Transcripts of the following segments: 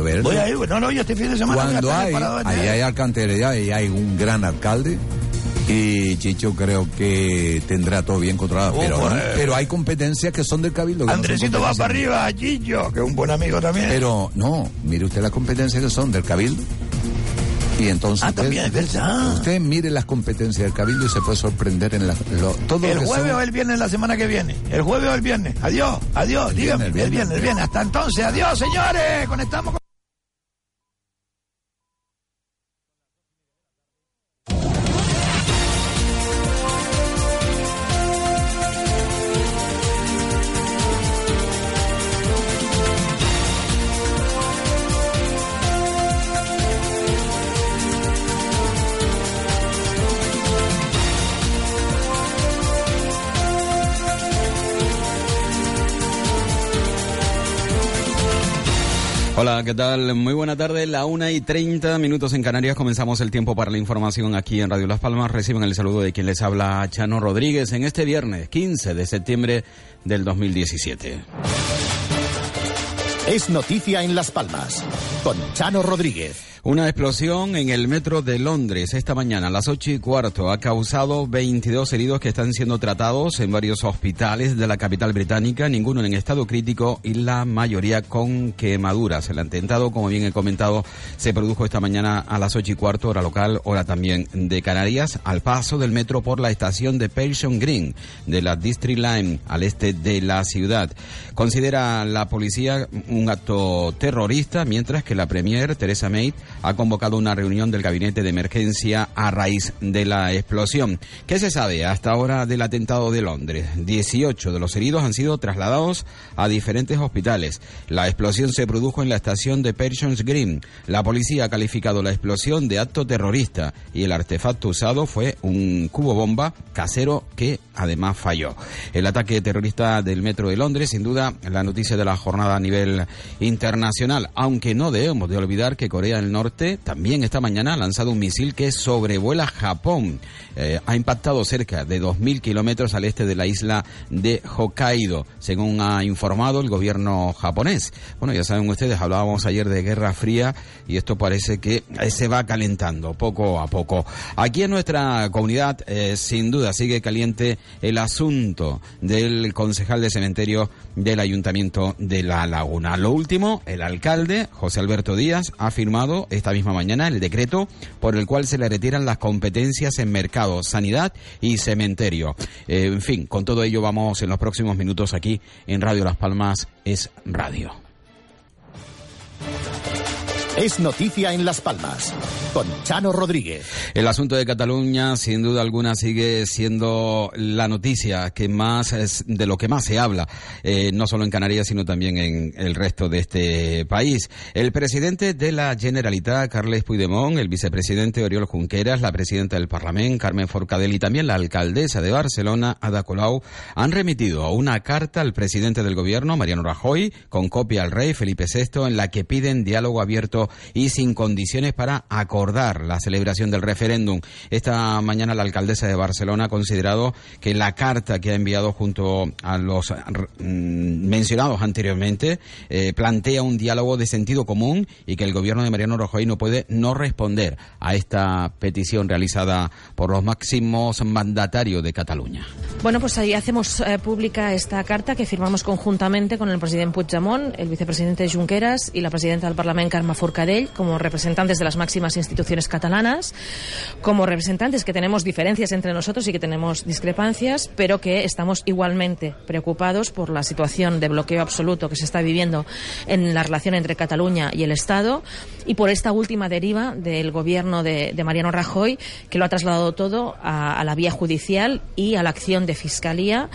Voy a ir, no, no, yo este fin de semana Cuando hay, ahí hay alcantarilla y hay un gran alcalde. Y Chicho creo que tendrá todo bien controlado. Oh, pero, pero hay competencias que son del cabildo. no Andresito va para arriba, Chicho, que es un buen amigo también. Pero no, mire usted las competencias que son del cabildo. Y entonces ah, usted, también es verdad. usted mire las competencias del cabildo y se puede sorprender en la, lo- todo lo El que jueves son- o el viernes la semana que viene. El jueves o el viernes. Adiós, adiós, El dígame. viernes, el El viernes, el viernes. Hasta entonces, adiós, señores. Conectamos con. Hola, ¿qué tal? Muy buena tarde. La una y 30 minutos en Canarias. Comenzamos el tiempo para la información aquí en Radio Las Palmas. Reciben el saludo de quien les habla, Chano Rodríguez, en este viernes 15 de septiembre del 2017. Es noticia en Las Palmas con Chano Rodríguez. Una explosión en el metro de Londres esta mañana a las ocho y cuarto ha causado 22 heridos que están siendo tratados en varios hospitales de la capital británica, ninguno en estado crítico y la mayoría con quemaduras. El atentado, como bien he comentado, se produjo esta mañana a las ocho y cuarto, hora local, hora también de Canarias, al paso del metro por la estación de Pershing Green de la District Line al este de la ciudad. Considera la policía acto terrorista, mientras que la Premier, Theresa May, ha convocado una reunión del gabinete de emergencia a raíz de la explosión. ¿Qué se sabe hasta ahora del atentado de Londres? 18 de los heridos han sido trasladados a diferentes hospitales. La explosión se produjo en la estación de Pershings Green. La policía ha calificado la explosión de acto terrorista y el artefacto usado fue un cubo bomba casero que además falló. El ataque terrorista del metro de Londres, sin duda, la noticia de la jornada a nivel internacional, aunque no debemos de olvidar que Corea del Norte también esta mañana ha lanzado un misil que sobrevuela Japón. Eh, ha impactado cerca de 2.000 kilómetros al este de la isla de Hokkaido, según ha informado el gobierno japonés. Bueno, ya saben ustedes, hablábamos ayer de Guerra Fría y esto parece que eh, se va calentando poco a poco. Aquí en nuestra comunidad, eh, sin duda, sigue caliente el asunto del concejal de cementerio del Ayuntamiento de La Laguna. Lo último, el alcalde, José Alberto Díaz, ha firmado esta misma mañana el decreto por el cual se le retiran las competencias en mercado, sanidad y cementerio. Eh, en fin, con todo ello vamos en los próximos minutos aquí en Radio Las Palmas es Radio. Es noticia en Las Palmas con Chano Rodríguez. El asunto de Cataluña, sin duda alguna, sigue siendo la noticia que más es de lo que más se habla, eh, no solo en Canarias, sino también en el resto de este país. El presidente de la Generalitat, Carles Puigdemont, el vicepresidente Oriol Junqueras, la presidenta del Parlamento, Carmen Forcadell, y también la alcaldesa de Barcelona, Ada Colau, han remitido una carta al presidente del gobierno, Mariano Rajoy, con copia al rey Felipe VI, en la que piden diálogo abierto y sin condiciones para acordar la celebración del referéndum. Esta mañana la alcaldesa de Barcelona ha considerado que la carta que ha enviado junto a los mm, mencionados anteriormente eh, plantea un diálogo de sentido común y que el gobierno de Mariano Rajoy no puede no responder a esta petición realizada por los máximos mandatarios de Cataluña. Bueno, pues ahí hacemos eh, pública esta carta que firmamos conjuntamente con el presidente Puigdemont, el vicepresidente Junqueras y la presidenta del Parlamento, Carme Forcadell, como representantes de las máximas instituciones catalanas, como representantes que tenemos diferencias entre nosotros y que tenemos discrepancias, pero que estamos igualmente preocupados por la situación de bloqueo absoluto que se está viviendo en la relación entre Cataluña y el Estado y por esta última deriva del gobierno de, Mariano Rajoy, que lo ha trasladado todo a la vía judicial y a la acción de fiscalía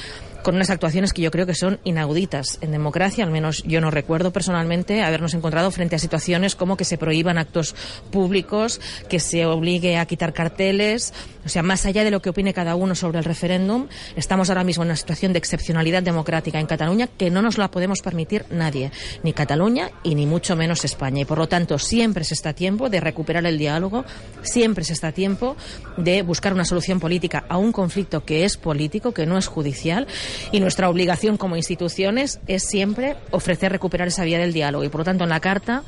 con unas actuaciones que yo creo que son inauditas en democracia, al menos yo no recuerdo personalmente habernos encontrado frente a situaciones como que se prohíban actos públicos, que se obligue a quitar carteles, o sea, más allá de lo que opine cada uno sobre el referéndum, estamos ahora mismo en una situación de excepcionalidad democrática en Cataluña que no nos la podemos permitir nadie, ni Cataluña y ni mucho menos España. Y por lo tanto, siempre se está tiempo de recuperar el diálogo, siempre se está tiempo de buscar una solución política a un conflicto que es político, que no es judicial y nuestra obligación como instituciones es siempre ofrecer recuperar esa vía del diálogo. Y por lo tanto, en la carta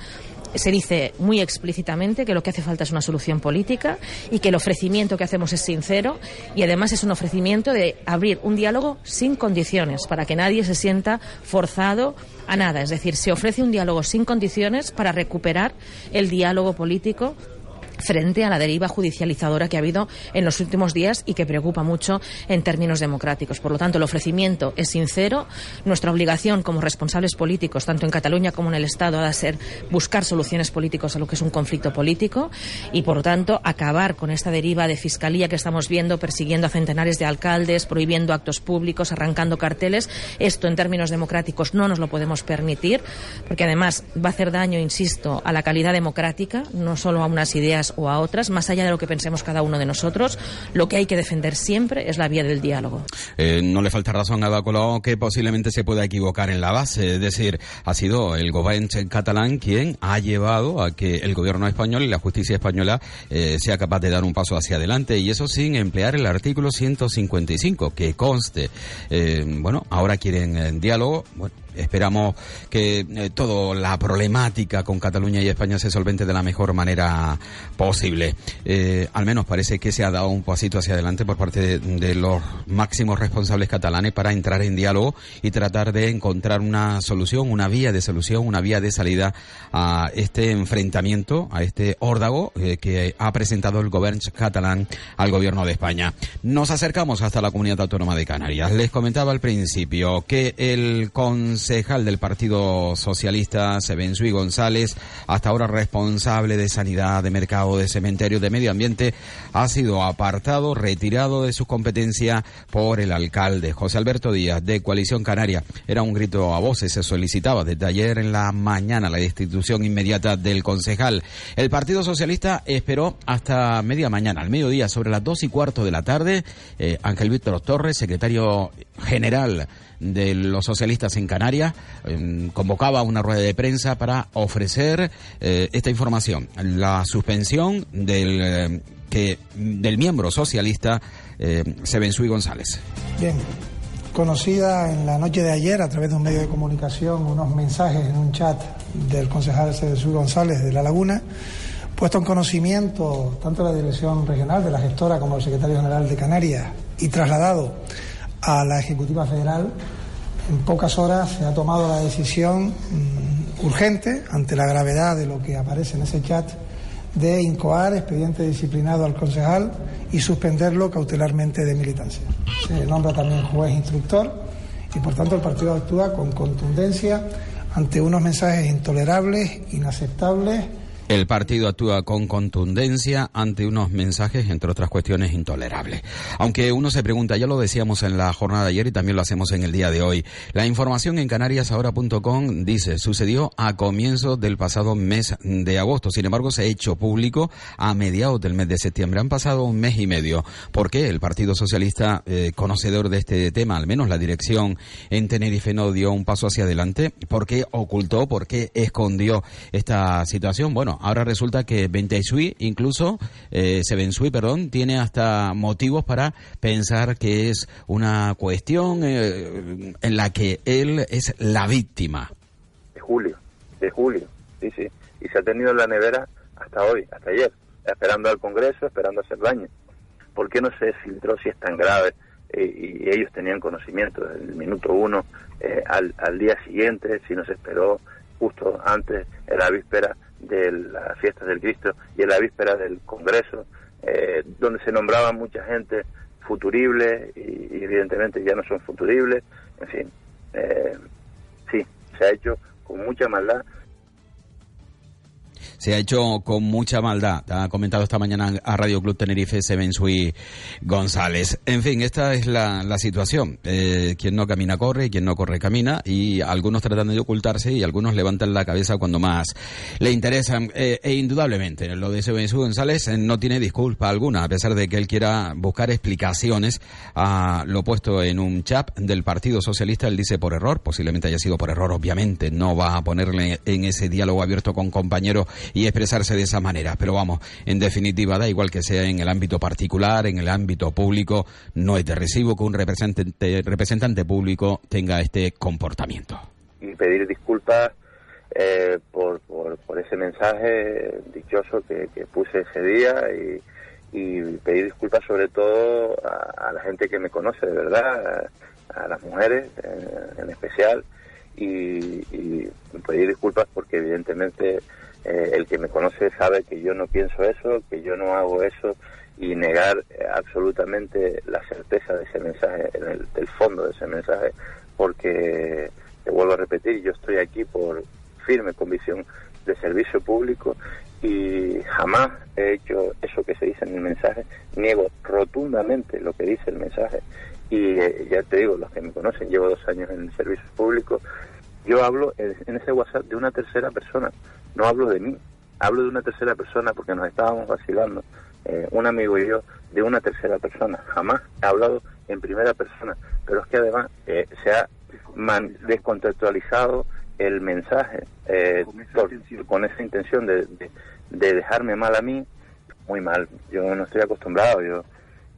se dice muy explícitamente que lo que hace falta es una solución política y que el ofrecimiento que hacemos es sincero y además es un ofrecimiento de abrir un diálogo sin condiciones para que nadie se sienta forzado a nada. Es decir, se ofrece un diálogo sin condiciones para recuperar el diálogo político frente a la deriva judicializadora que ha habido en los últimos días y que preocupa mucho en términos democráticos. Por lo tanto, el ofrecimiento es sincero. Nuestra obligación como responsables políticos, tanto en Cataluña como en el Estado, ha de ser buscar soluciones políticas a lo que es un conflicto político y, por lo tanto, acabar con esta deriva de fiscalía que estamos viendo, persiguiendo a centenares de alcaldes, prohibiendo actos públicos, arrancando carteles. Esto, en términos democráticos, no nos lo podemos permitir, porque además va a hacer daño, insisto, a la calidad democrática, no solo a unas ideas o a otras, más allá de lo que pensemos cada uno de nosotros, lo que hay que defender siempre es la vía del diálogo. Eh, no le falta razón a Ada que posiblemente se pueda equivocar en la base, es decir, ha sido el gobierno catalán quien ha llevado a que el gobierno español y la justicia española eh, sea capaz de dar un paso hacia adelante y eso sin emplear el artículo 155 que conste. Eh, bueno, ahora quieren diálogo, bueno, Esperamos que eh, toda la problemática con Cataluña y España se solvente de la mejor manera posible. Eh, al menos parece que se ha dado un pasito hacia adelante por parte de, los máximos responsables catalanes para entrar en diálogo y tratar de encontrar una solución, una vía de solución, una vía de salida a este enfrentamiento, a este órdago eh, que ha presentado el gobierno catalán al gobierno de España. Nos acercamos hasta la comunidad autónoma de Canarias. Les comentaba al principio que el concejal del Partido Socialista, Sebensui González, hasta ahora responsable de Sanidad, de Mercado, de Cementerio, de Medio Ambiente, ha sido apartado, retirado de su competencia por el alcalde José Alberto Díaz de Coalición Canaria. Era un grito a voces, se solicitaba desde ayer en la mañana la destitución inmediata del concejal. El Partido Socialista esperó hasta media mañana, al mediodía, sobre las dos y cuarto de la tarde, eh, Ángel Víctor Torres, secretario general de los socialistas en Canarias em, convocaba una rueda de prensa para ofrecer eh, esta información, la suspensión del eh, que del miembro socialista eh, Sebensui González. Bien, conocida en la noche de ayer a través de un medio de comunicación unos mensajes en un chat del concejal Sebensui González de La Laguna, puesto en conocimiento tanto la dirección regional de la gestora como el secretario general de Canarias y trasladado a la Ejecutiva Federal, en pocas horas se ha tomado la decisión mm, urgente, ante la gravedad de lo que aparece en ese chat, de incoar expediente disciplinado al concejal y suspenderlo cautelarmente de militancia. Se nombra también juez instructor y por tanto el partido actúa con contundencia ante unos mensajes intolerables, inaceptables el partido actúa con contundencia ante unos mensajes, entre otras cuestiones, intolerables. Aunque uno se pregunta, ya lo decíamos en la jornada de ayer y también lo hacemos en el día de hoy. La información en canariasahora.com dice, sucedió a comienzos del pasado mes de agosto. Sin embargo, se ha hecho público a mediados del mes de septiembre. Han pasado un mes y medio. ¿Por qué el Partido Socialista, eh, conocedor de este tema, al menos la dirección en Tenerife, no dio un paso hacia adelante? ¿Por qué ocultó, por qué escondió esta situación? Bueno, ahora resulta que Benteisui, incluso eh, Sebensui, perdón, tiene hasta motivos para pensar que es una cuestión eh, en la que él es la víctima. De julio, de julio, sí, sí. Y se ha tenido en la nevera hasta hoy, hasta ayer, esperando al Congreso, esperando hacer daño. ¿Por qué no se filtró si es tan grave? Eh, y ellos tenían conocimiento del minuto uno eh, al, al día siguiente, si no se esperó justo antes, en la víspera, de las fiestas del Cristo y en la víspera del Congreso, eh, donde se nombraba mucha gente futurible y, evidentemente ya no son futuribles, en fin, eh, sí, se ha hecho con mucha maldad se ha hecho con mucha maldad. Ha comentado esta mañana a Radio Club Tenerife Sebensui González. En fin, esta es la, situación. Eh, quien no camina corre quien no corre camina y algunos tratan de ocultarse y algunos levantan la cabeza cuando más le interesan. Eh, e indudablemente, lo de Sebensui González eh, no tiene disculpa alguna, a pesar de que él quiera buscar explicaciones a lo puesto en un chat del Partido Socialista. Él dice por error, posiblemente haya sido por error, obviamente. No va a ponerle en ese diálogo abierto con compañeros y expresarse de esa manera. Pero vamos, en definitiva, da igual que sea en el ámbito particular, en el ámbito público, no es de recibo que un representante, representante público tenga este comportamiento. Y pedir disculpas eh, por, por, por, ese mensaje dichoso que, puse ese día y, pedir disculpas sobre todo a, la gente que me conoce de verdad, a, a las mujeres en, en especial, y, y, pedir disculpas porque evidentemente eh, el que me conoce sabe que yo no pienso eso, que yo no hago eso y negar eh, absolutamente la certeza de ese mensaje, el, del fondo de ese mensaje, porque te vuelvo a repetir, yo estoy aquí por firme convicción de servicio público y jamás he hecho eso que se dice en el mensaje, niego rotundamente lo que dice el mensaje. Y eh, ya te digo, los que me conocen, llevo dos años en el servicio público, yo hablo en, en ese WhatsApp de una tercera persona, no hablo de mí, hablo de una tercera persona porque nos estábamos vacilando, eh, un amigo y yo, de una tercera persona, jamás he hablado en primera persona, pero es que además eh, se ha descontextualizado el mensaje eh, con, esa por, con, esa intención de, de, de, dejarme mal a mí, muy mal. Yo no estoy acostumbrado, yo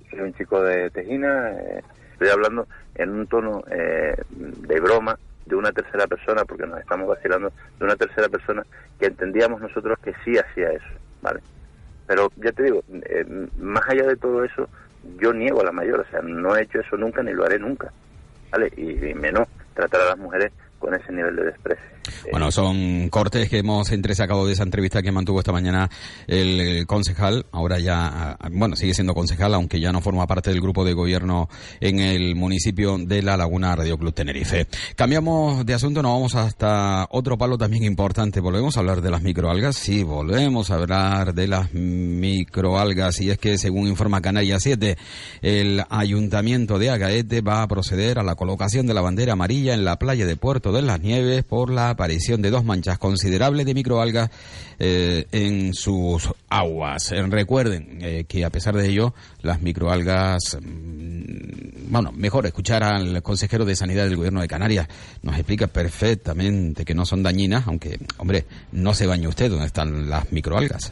soy un chico de Tejina, eh, estoy hablando en un tono eh, de broma de una tercera persona, porque nos estamos vacilando de una tercera persona que entendíamos nosotros que sí hacía eso, ¿vale? Pero ya te digo, eh, más allá de todo eso, yo niego a la mayor, o sea, no he hecho eso nunca ni lo haré nunca, ¿vale? Y, y menos tratar a las mujeres con ese nivel de desprecio. Bueno, son cortes que hemos entresacado de esa entrevista que mantuvo esta mañana el concejal, ahora ya, bueno, sigue siendo concejal, aunque ya no forma parte del grupo de gobierno en el municipio de La Laguna Radio Club Tenerife. Cambiamos de asunto, nos vamos hasta otro palo también importante. Volvemos a hablar de las microalgas, sí, volvemos a hablar de las microalgas, y es que según informa Canarias 7, el ayuntamiento de Agaete va a proceder a la colocación de la bandera amarilla en la playa de Puerto de las Nieves por la aparición de dos manchas considerables de microalgas eh, en sus aguas. Eh, recuerden eh, que a pesar de ello, las microalgas, mmm, bueno, mejor escuchar al consejero de Sanidad del Gobierno de Canarias, nos explica perfectamente que no son dañinas, aunque, hombre, no se bañe usted donde están las microalgas.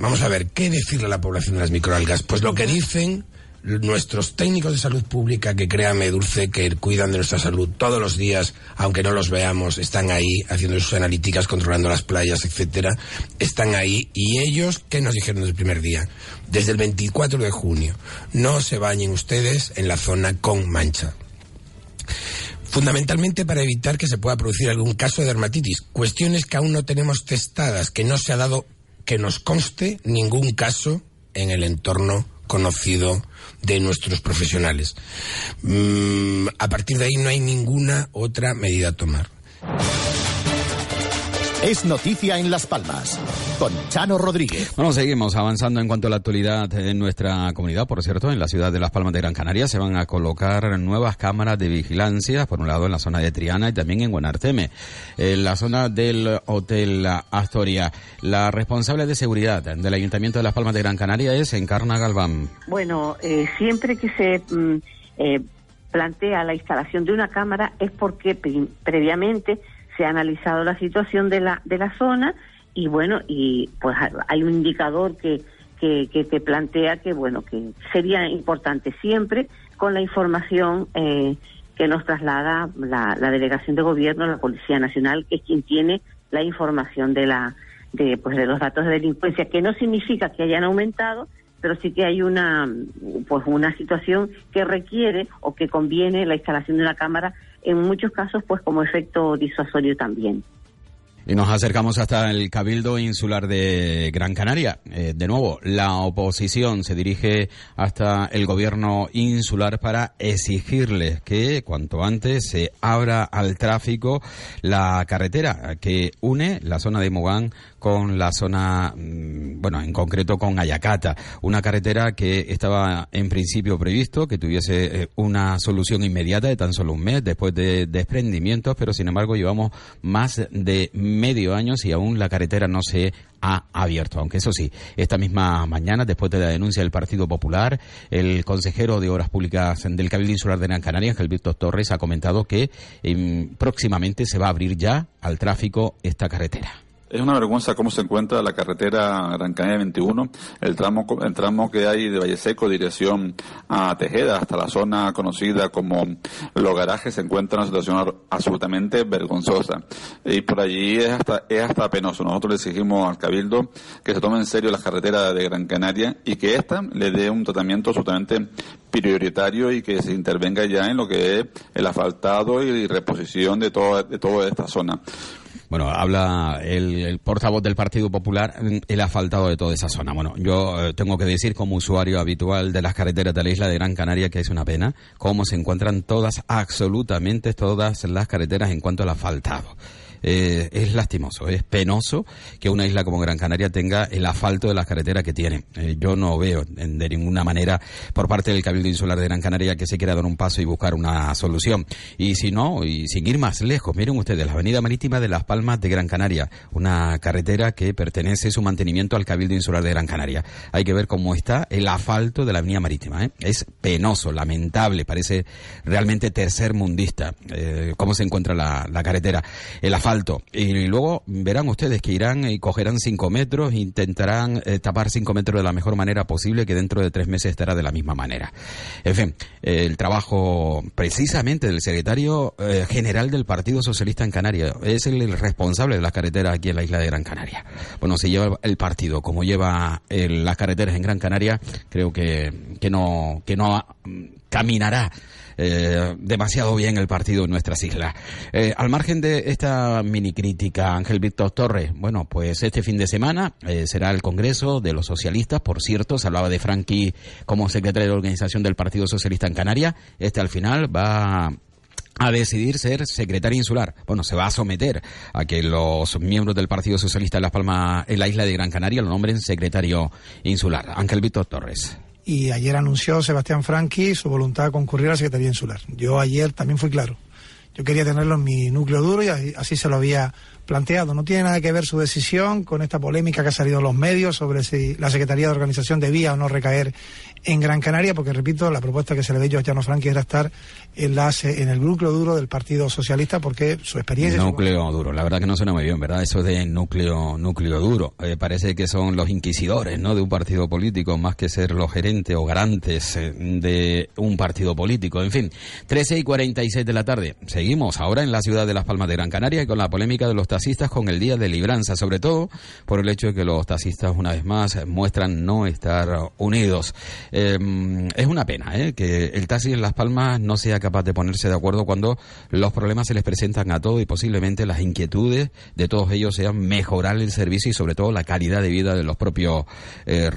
Vamos a ver, ¿qué decirle a la población de las microalgas? Pues lo que dicen nuestros técnicos de salud pública, que créame, Dulce, que cuidan de nuestra salud todos los días, aunque no los veamos, están ahí haciendo sus analíticas, controlando las playas, etcétera, están ahí. Y ellos, ¿qué nos dijeron desde el primer día? Desde el 24 de junio, no se bañen ustedes en la zona con mancha fundamentalmente para evitar que se pueda producir algún caso de dermatitis. Cuestiones que aún no tenemos testadas, que no se ha dado, que nos conste ningún caso en el entorno conocido de nuestros profesionales. Mm, a partir de ahí no hay ninguna otra medida a tomar. Es noticia en Las Palmas, con Chano Rodríguez. Bueno, seguimos avanzando en cuanto a la actualidad en nuestra comunidad. Por cierto, en la ciudad de Las Palmas de Gran Canaria se van a colocar nuevas cámaras de vigilancia, por un lado en la zona de Triana y también en Guanarteme. En la zona del Hotel Astoria, la responsable de seguridad del Ayuntamiento de Las Palmas de Gran Canaria es Encarna Galván. Bueno, eh, siempre que se mm, eh, plantea la instalación de una cámara es porque pre previamente se ha analizado la situación de la, de la zona y bueno, y pues hay un indicador que, que, que te plantea que bueno, que sería importante siempre con la información eh, que nos traslada la, la delegación de gobierno, la Policía Nacional, que es quien tiene la información de la de pues de los datos de delincuencia, que no significa que hayan aumentado, pero sí que hay una pues una situación que requiere o que conviene la instalación de una cámara en muchos casos pues como efecto disuasorio también. Y nos acercamos hasta el Cabildo Insular de Gran Canaria. Eh, de nuevo, la oposición se dirige hasta el gobierno insular para exigirles que cuanto antes se abra al tráfico la carretera que une la zona de Mogán con la zona, bueno, en concreto con Ayacata, una carretera que estaba en principio previsto que tuviese una solución inmediata de tan solo un mes después de desprendimientos, pero sin embargo llevamos más de medio año y aún la carretera no se ha abierto. Aunque eso sí, esta misma mañana, después de la denuncia del Partido Popular, el consejero de Obras Públicas del Cabildo Insular de Gran Canaria, Ángel Víctor Torres, ha comentado que eh, próximamente se va a abrir ya al tráfico esta carretera. Es una vergüenza cómo se encuentra la carretera Gran Canaria 21, el tramo, el tramo que hay de Valle Seco dirección a Tejeda hasta la zona conocida como Los Garajes se encuentra en una situación absolutamente vergonzosa. Y por allí es hasta, es hasta penoso. Nosotros le exigimos al Cabildo que se tome en serio la carretera de Gran Canaria y que ésta le dé un tratamiento absolutamente prioritario y que se intervenga ya en lo que es el asfaltado y reposición de toda, de toda esta zona. Bueno, habla el, portavoz del Partido Popular, el asfaltado de toda esa zona. Bueno, yo eh, tengo que decir como usuario habitual de las carreteras de la isla de Gran Canaria que es una pena cómo se encuentran todas, absolutamente todas las carreteras en cuanto al asfaltado. Eh, es lastimoso, es penoso que una isla como Gran Canaria tenga el asfalto de las carreteras que tiene. Eh, yo no veo de ninguna manera por parte del Cabildo Insular de Gran Canaria que se quiera dar un paso y buscar una solución. Y si no, y sin ir más lejos, miren ustedes, la Avenida Marítima de Las Palmas de Gran Canaria, una carretera que pertenece su mantenimiento al Cabildo Insular de Gran Canaria. Hay que ver cómo está el asfalto de la Avenida Marítima. ¿eh? Es penoso, lamentable, parece realmente tercer mundista cómo se encuentra la, la carretera. El asfalto alto. Y luego verán ustedes que irán y cogerán cinco metros, intentarán eh, tapar cinco metros de la mejor manera posible, que dentro de tres meses estará de la misma manera. En fin, el trabajo precisamente del secretario eh, general del Partido Socialista en Canarias es el, responsable de las carreteras aquí en la isla de Gran Canaria. Bueno, si lleva el partido como lleva las carreteras en Gran Canaria, creo que, que no, que no mm, caminará eh, demasiado bien el partido en nuestras islas. Eh, al margen de esta mini crítica, Ángel Víctor Torres, bueno, pues este fin de semana eh, será el Congreso de los Socialistas, por cierto, se hablaba de Frankie como secretario de organización del Partido Socialista en Canarias, este al final va a decidir ser secretario insular. Bueno, se va a someter a que los miembros del Partido Socialista en Las Palmas, en la isla de Gran Canaria, lo nombren secretario insular. Ángel Víctor Torres y ayer anunció Sebastián Franqui su voluntad de concurrir a la Secretaría Insular. Yo ayer también fui claro. Yo quería tenerlo en mi núcleo duro y así, se lo había planteado. No tiene nada que ver su decisión con esta polémica que ha salido en los medios sobre si la Secretaría de Organización debía o no recaer en Gran Canaria, porque repito, la propuesta que se le dio a Llano Franqui era estar en, en el núcleo duro del Partido Socialista, porque su experiencia. Núcleo duro, la verdad que no suena muy bien, ¿verdad? Eso de núcleo, núcleo duro. Eh, parece que son los inquisidores, ¿no? De un partido político, más que ser los gerentes o garantes eh, de un partido político. En fin, 13 y 46 de la tarde. Seguimos ahora en la ciudad de Las Palmas de Gran Canaria con la polémica de los taxistas con el Día de Libranza, sobre todo por el hecho de que los taxistas, una vez más, muestran no estar unidos. Em, es una pena ¿eh? que el taxi en Las Palmas no sea capaz de ponerse de acuerdo cuando los problemas se les presentan a todos y posiblemente las inquietudes de todos ellos sean mejorar el servicio y sobre todo la calidad de vida de los propios eh,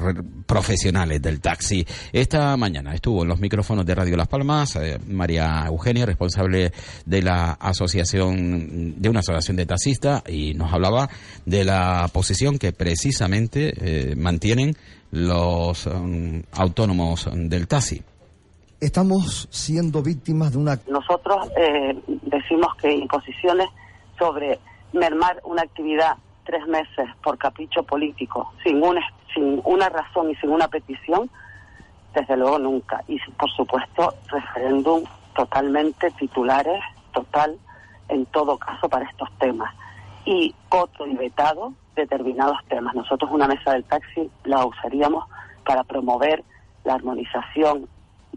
profesionales del taxi. Esta mañana estuvo en los micrófonos de Radio Las Palmas eh, María Eugenia, responsable de la asociación, de una asociación de taxistas y nos hablaba de la posición que precisamente mantienen los um, autónomos del taxi. Estamos siendo víctimas de una... Nosotros eh, decimos que imposiciones sobre mermar una actividad tres meses por capricho político, sin una, sin una razón y sin una petición, desde luego nunca. Y por supuesto, referéndum totalmente titulares, total, en todo caso para estos temas. Y otro y vetado determinados temas. Nosotros una mesa del taxi la usaríamos para promover la armonización.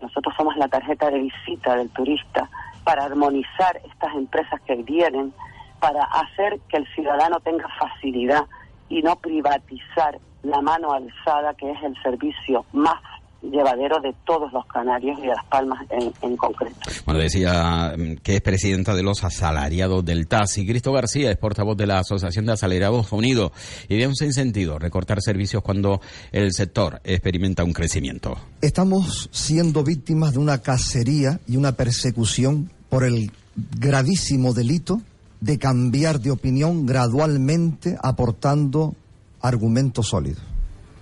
Nosotros somos la tarjeta de visita del turista para armonizar estas empresas que vienen, para hacer que el ciudadano tenga facilidad y no privatizar la mano alzada, que es el servicio más llevadero de todos los canarios y de Las Palmas en, concreto. Bueno, decía mm, que es presidenta de los asalariados del taxi. Cristo García es portavoz de la Asociación de Asalariados Unidos y de un sentido recortar servicios cuando el sector experimenta un crecimiento. Estamos siendo víctimas de una cacería y una persecución por el gravísimo delito de cambiar de opinión gradualmente aportando argumentos sólidos.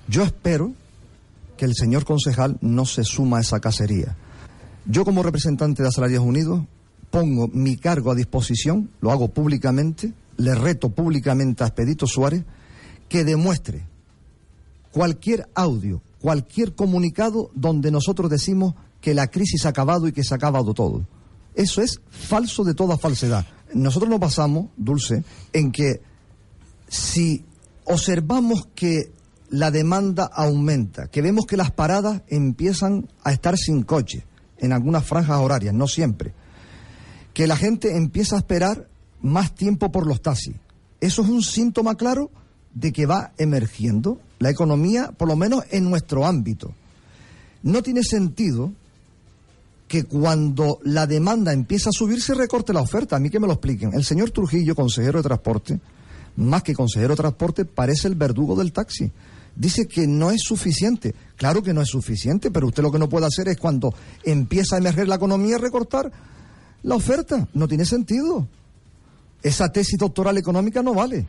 Yo espero que el señor concejal no se suma a esa cacería. Yo como representante de Asalarios Unidos pongo mi cargo a disposición, lo hago públicamente, le reto públicamente a Expedito Suárez que demuestre cualquier audio, cualquier comunicado donde nosotros decimos que la crisis ha acabado y que se ha acabado todo. Eso es falso de toda falsedad. Nosotros nos basamos, Dulce, en que si observamos que la demanda aumenta, que vemos que las paradas empiezan a estar sin coche en algunas franjas horarias, no siempre, que la gente empieza a esperar más tiempo por los taxis. Eso es un síntoma claro de que va emergiendo la economía, por lo menos en nuestro ámbito. No tiene sentido que cuando la demanda empieza a subir se recorte la oferta. A mí que me lo expliquen. El señor Trujillo, consejero de transporte, más que consejero de transporte, parece el verdugo del taxi. Dice que no es suficiente. Claro que no es suficiente, pero usted lo que no puede hacer es cuando empieza a emerger la economía recortar la oferta. No tiene sentido. Esa tesis doctoral económica no vale.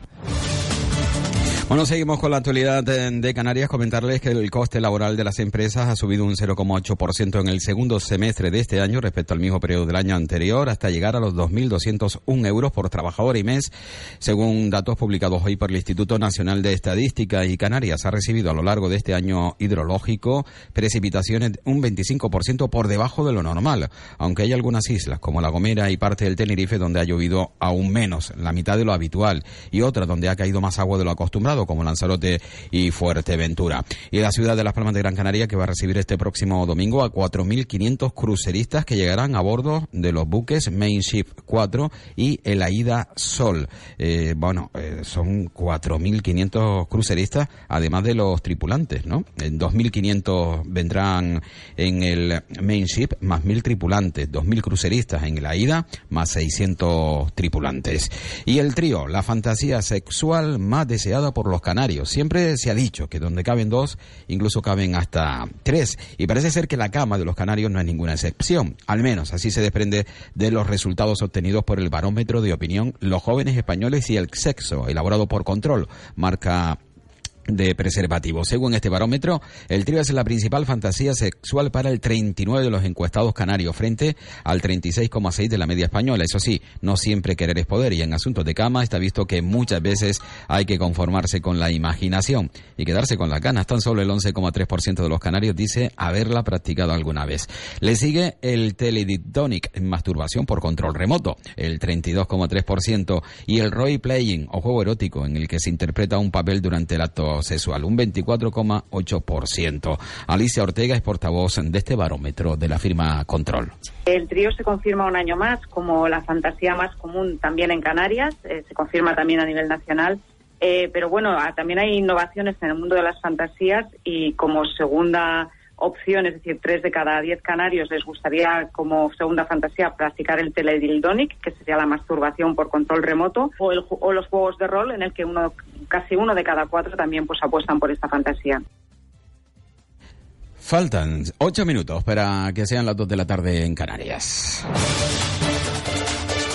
Bueno, seguimos con la actualidad de Canarias. Comentarles que el coste laboral de las empresas ha subido un 0,8% en el segundo semestre de este año respecto al mismo periodo del año anterior, hasta llegar a los 2.201 euros por trabajador y mes, según datos publicados hoy por el Instituto Nacional de Estadística. Y Canarias ha recibido a lo largo de este año hidrológico precipitaciones un 25% por debajo de lo normal, aunque hay algunas islas como La Gomera y parte del Tenerife donde ha llovido aún menos, la mitad de lo habitual, y otras donde ha caído más agua de lo acostumbrado como Lanzarote y Fuerteventura. Y la ciudad de Las Palmas de Gran Canaria que va a recibir este próximo domingo a 4.500 cruceristas que llegarán a bordo de los buques Main Ship 4 y el Aida Sol. Eh, bueno, eh, son 4.500 cruceristas, además de los tripulantes, ¿no? 2.500 vendrán en el Main Ship, más 1.000 tripulantes, 2.000 cruceristas en el Aida, más 600 tripulantes. Y el trío, la fantasía sexual más deseada por los canarios. Siempre se ha dicho que donde caben dos, incluso caben hasta tres. Y parece ser que la cama de los canarios no es ninguna excepción. Al menos así se desprende de los resultados obtenidos por el barómetro de opinión Los jóvenes españoles y el sexo, elaborado por Control. Marca de preservativo. Según este barómetro, el trío es la principal fantasía sexual para el 39 de los encuestados canarios frente al 36,6 de la media española. Eso sí, no siempre querer es poder y en asuntos de cama está visto que muchas veces hay que conformarse con la imaginación y quedarse con las ganas. Tan solo el 11,3% de los canarios dice haberla practicado alguna vez. Le sigue el teledidonic, masturbación por control remoto, el 32,3% y el role playing o juego erótico en el que se interpreta un papel durante el acto sexual, un 24,8%. Alicia Ortega es portavoz de este barómetro de la firma Control. El trío se confirma un año más como la fantasía más común también en Canarias, eh, se confirma también a nivel nacional. Eh, pero bueno, ah, también hay innovaciones en el mundo de las fantasías y como segunda opción, es decir, tres de cada diez canarios les gustaría como segunda fantasía practicar el teledildonic, que sería la masturbación por control remoto, o, o los juegos de rol en el que uno, casi uno de cada cuatro también pues apuestan por esta fantasía. Faltan ocho minutos para que sean las dos de la tarde en Canarias.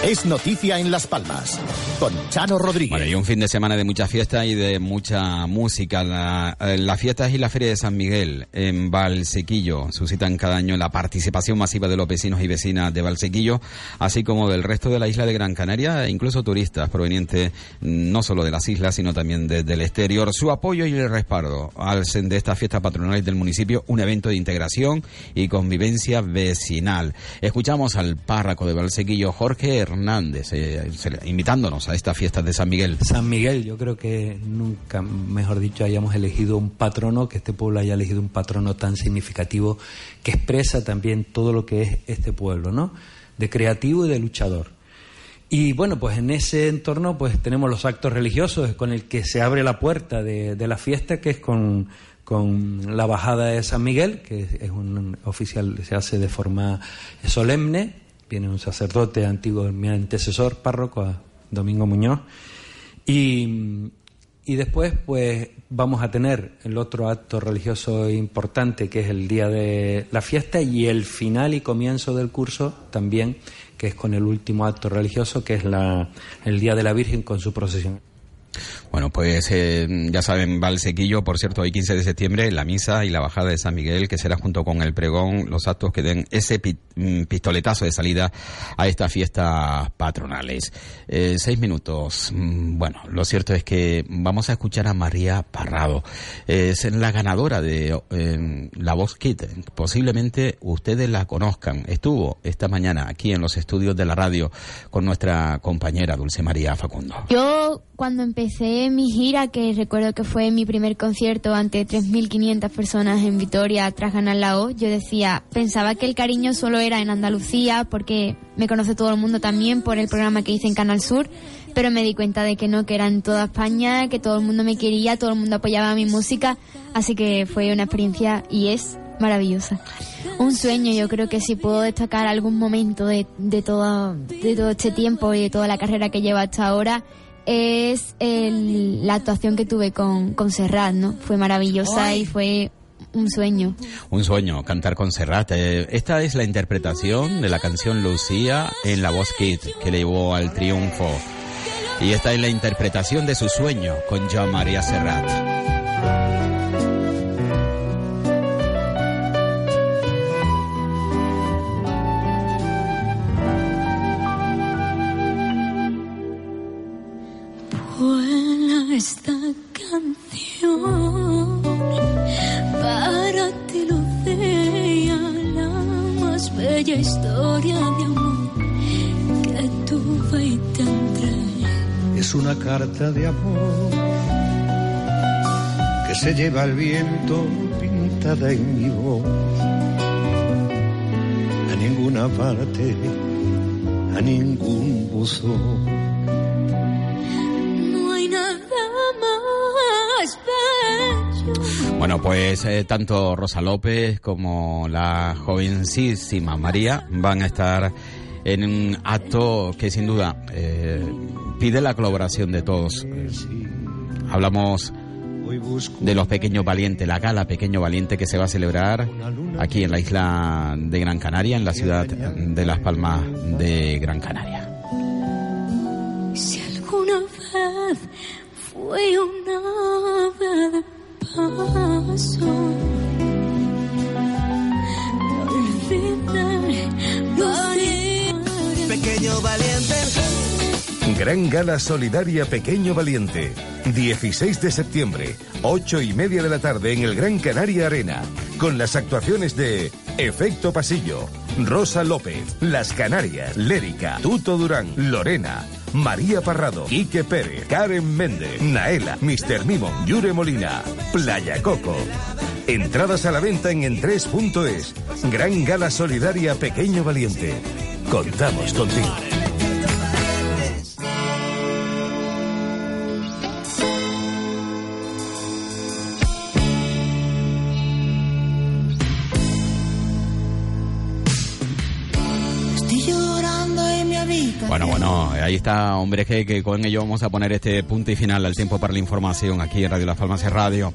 Es noticia en Las Palmas con Chano Rodríguez. Bueno, y un fin de semana de mucha fiesta y de mucha música. Eh, las fiestas y la Feria de San Miguel en Valsequillo suscitan cada año la participación masiva de los vecinos y vecinas de Valsequillo, así como del resto de la isla de Gran Canaria, e incluso turistas provenientes mm, no solo de las islas, sino también del exterior. Su apoyo y el respaldo al de estas fiestas patronales del municipio, un evento de integración y convivencia vecinal. Escuchamos al párroco de Valsequillo, Jorge Hernández, eh, invitándonos a esta fiesta de San Miguel. San Miguel, yo creo que nunca, mejor dicho, hayamos elegido un patrono, que este pueblo haya elegido un patrono tan significativo que expresa también todo lo que es este pueblo, ¿no? De creativo y de luchador. Y bueno, pues en ese entorno pues tenemos los actos religiosos con el que se abre la puerta de, la fiesta, que es con la bajada de San Miguel, que es un oficial, se hace de forma solemne, viene un sacerdote antiguo, mi antecesor párroco, Domingo Muñoz, y, y después pues vamos a tener el otro acto religioso importante que es el día de la fiesta y el final y comienzo del curso también, que es con el último acto religioso, que es la, el Día de la Virgen con su procesión. Bueno, pues eh, ya saben, Valsequillo, por cierto, hoy 15 de septiembre, la misa y la bajada de San Miguel, que será junto con el pregón, los actos que den ese mm, pistoletazo de salida a estas fiestas patronales. Eh, seis minutos. Mm, bueno, lo cierto es que vamos a escuchar a María Parrado. es la ganadora de eh, La Voz Kit. Posiblemente ustedes la conozcan. Estuvo esta mañana aquí en los estudios de la radio con nuestra compañera Dulce María Facundo. Yo cuando empecé mi gira, que recuerdo que fue mi primer concierto ante 3.500 personas en Vitoria tras ganar la O, yo decía, pensaba que el cariño solo era en Andalucía, porque me conoce todo el mundo también por el programa que hice en Canal Sur, pero me di cuenta de que no, que era en toda España, que todo el mundo me quería, todo el mundo apoyaba mi música, así que fue una experiencia y es maravillosa. Un sueño, yo creo que si puedo destacar algún momento de, de, todo, de todo este tiempo y de toda la carrera que llevo hasta ahora, es el- la actuación que tuve con, con Serrat, ¿no? Fue maravillosa y fue un sueño. Un sueño, cantar con Serrat. Eh, Esta es la interpretación de la canción Lucía en la voz Kid, que le llevó al triunfo. Y esta es la interpretación de su sueño con Jean María Serrat. Esta canción para ti, Lucía, la más bella historia de amor que tuve y tendré. Es una carta de amor que se lleva el viento pintada en mi voz. A ninguna parte, a ningún buzón. Pues eh, tanto Rosa López como la jovencísima María van a estar en un acto que sin duda eh, pide la colaboración de todos. Hablamos de los pequeños valientes, la gala Pequeño Valiente que se va a celebrar aquí en la isla de Gran Canaria, en la ciudad de Las Palmas de Gran Canaria. Si no. Pequeño valiente. Gran Gala Solidaria Pequeño Valiente. 16 de septiembre, 8 y media de la tarde en el Gran Canaria Arena. Con las actuaciones de Efecto Pasillo, Rosa López, Las Canarias, Lérica, Tuto Durán, Lorena. María Parrado, Quique Pérez, Karen Méndez, Naela, Mr. Mimon, Yure Molina, Playa Coco. Entradas a la venta en en3.es. Gran Gala Solidaria Pequeño Valiente. Contamos contigo. Bueno, bueno, ahí está, hombre, que, que con ello vamos a poner este punto y final al tiempo para la información aquí en Radio Las Palmas de Radio.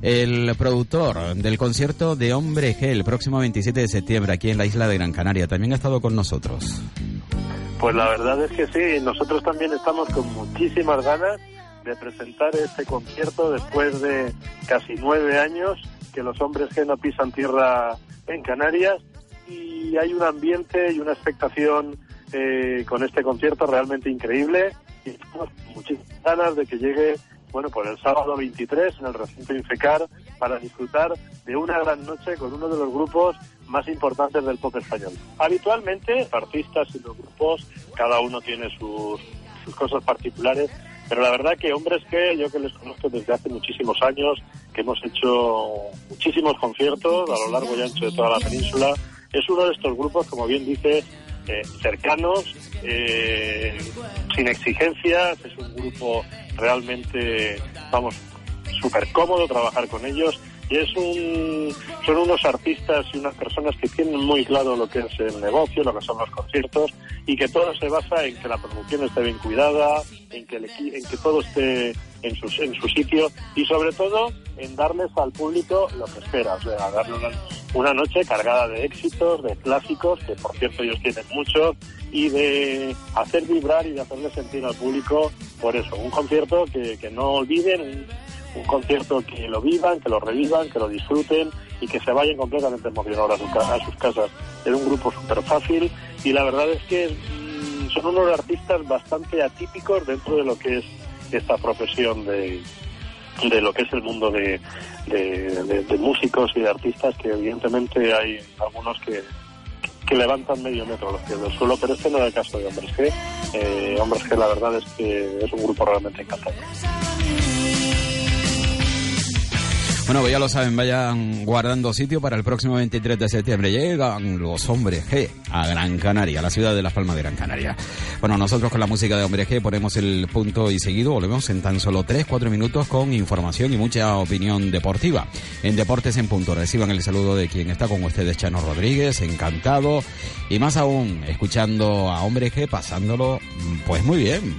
El productor del concierto de Hombre G el próximo 27 de septiembre aquí en la isla de Gran Canaria también ha estado con nosotros. Pues la verdad es que sí, nosotros también estamos con muchísimas ganas de presentar este concierto después de casi nueve años que los hombres que no pisan tierra en Canarias y hay un ambiente y una expectación eh, con este concierto realmente increíble y con muchísimas ganas de que llegue bueno pues el sábado 23 en el recinto Infecar para disfrutar de una gran noche con uno de los grupos más importantes del pop español. Habitualmente, artistas y los grupos, cada uno tiene sus, sus cosas particulares, pero la verdad que hombres que yo que les conozco desde hace muchísimos años, que hemos hecho muchísimos conciertos a lo largo y ancho de toda la península, es uno de estos grupos, como bien dice, eh, cercanos, eh, sin exigencias, es un grupo realmente, vamos, súper cómodo trabajar con ellos y es un, son unos artistas y unas personas que tienen muy claro lo que es el negocio, lo que son los conciertos y que todo se basa en que la producción esté bien cuidada, en que, el en que todo esté en su, en su sitio y sobre todo en darles al público lo que espera, o sea, darle una, una noche cargada de éxitos, de clásicos, que por cierto ellos tienen muchos, y de hacer vibrar y de hacerle sentir al público por eso, un concierto que, que no olviden, un, concierto que lo vivan, que lo revivan, que lo disfruten y que se vayan completamente emocionados a, su a sus casas. Es un grupo súper fácil y la verdad es que mm, son unos artistas bastante atípicos dentro de lo que es esta profesión de, de lo que es el mundo de- de músicos y de artistas que evidentemente hay algunos que, que levantan medio metro los pies del suelo, pero este no es el caso de Hombres G. Eh, Hombres G, la verdad es que es un grupo realmente encantador. Bueno, pues ya lo saben, vayan guardando sitio para el próximo 23 de septiembre. Llegan los hombres G a Gran Canaria, la ciudad de Las Palmas de Gran Canaria. Bueno, nosotros con la música de hombres G ponemos el punto y seguido volvemos en tan solo 3-4 minutos con información y mucha opinión deportiva. En Deportes en Punto reciban el saludo de quien está con ustedes, Chano Rodríguez, encantado. Y más aún, escuchando a hombres G, pasándolo pues muy bien.